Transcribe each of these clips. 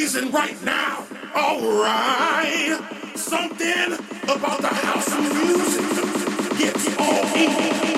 reason right now. Alright. Something about the house music gets all in.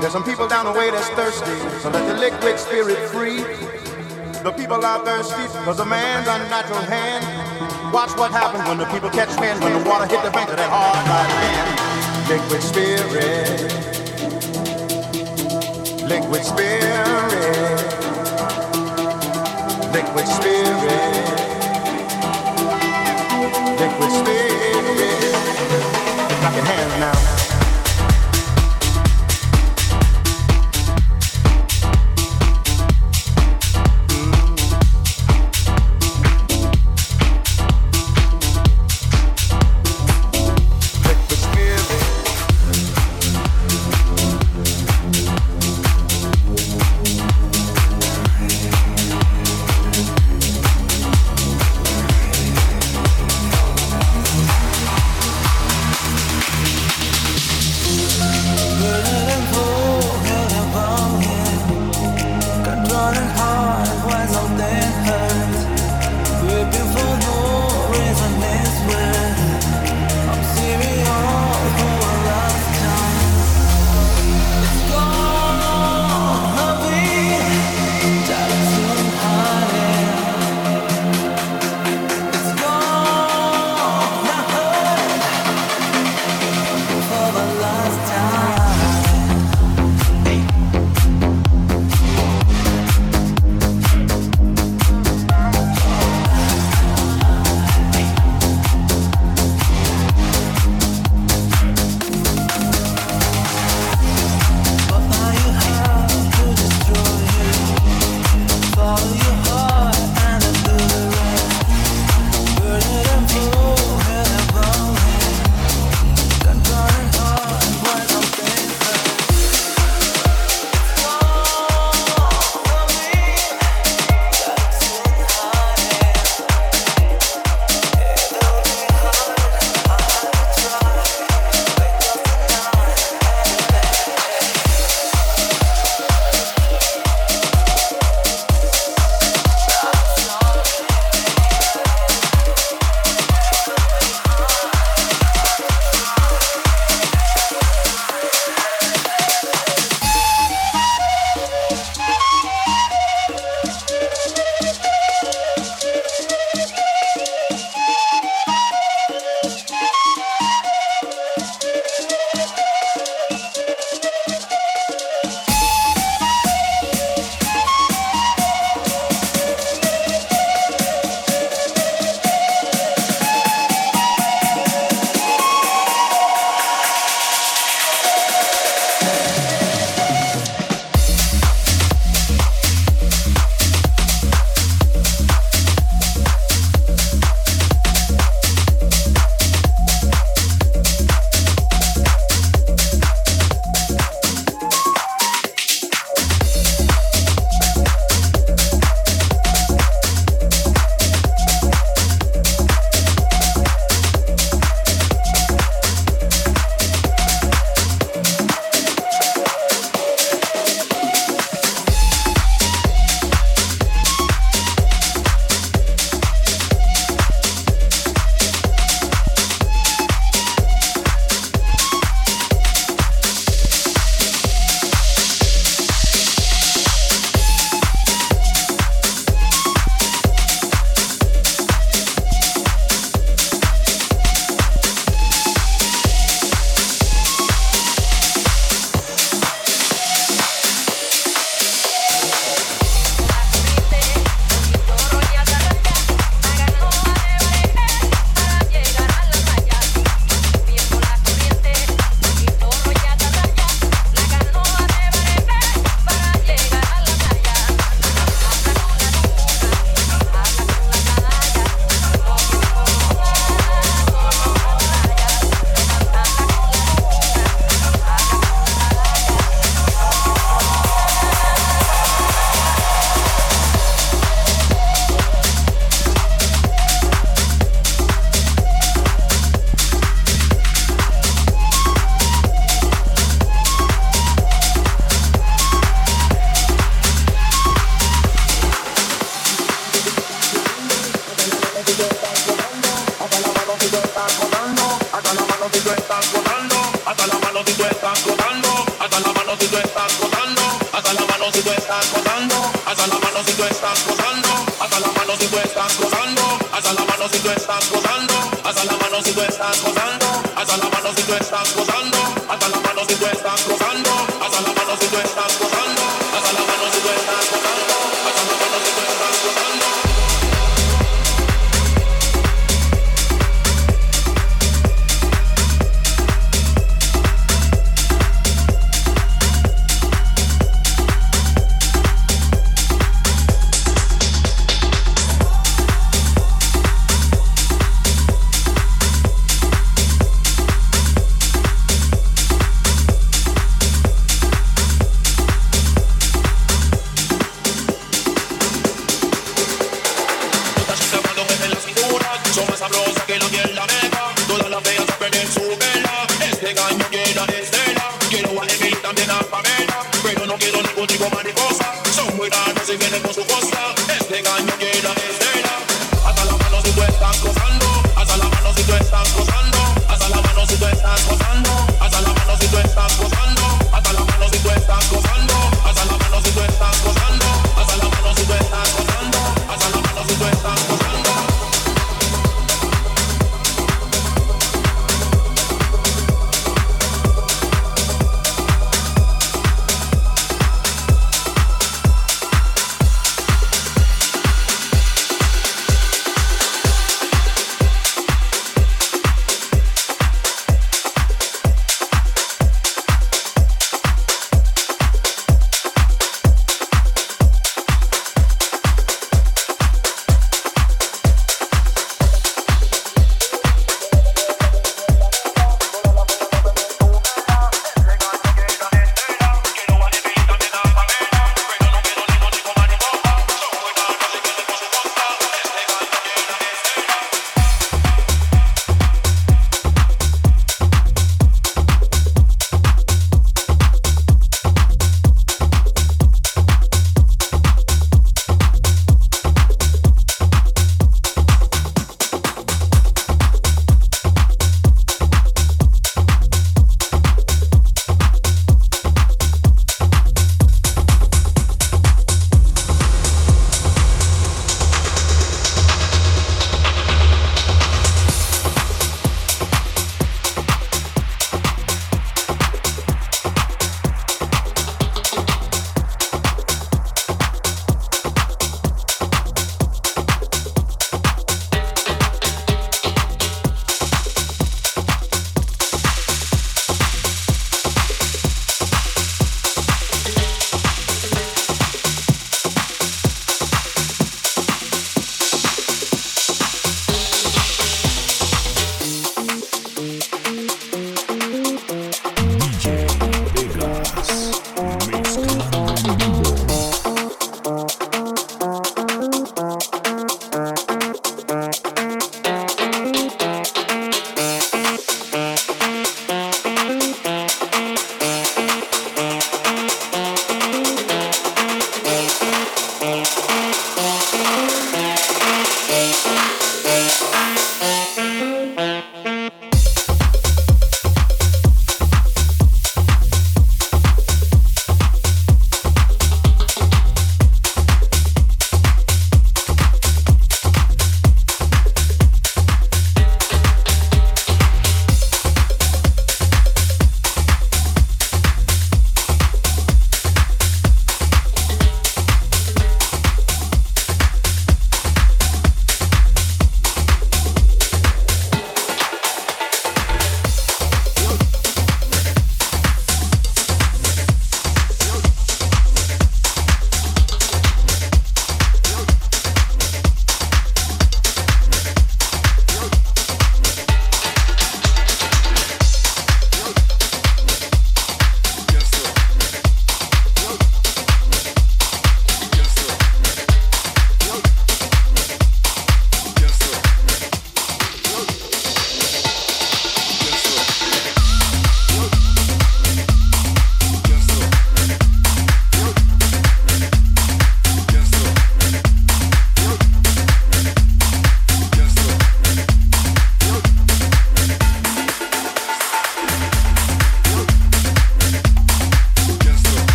There's some people down the way that's thirsty, so let the liquid spirit free. The people are thirsty because of man's unnatural hand. Watch what happens when the people catch wind, when the water hit the bank of that hard right hand. Liquid spirit. Liquid spirit. Liquid spirit.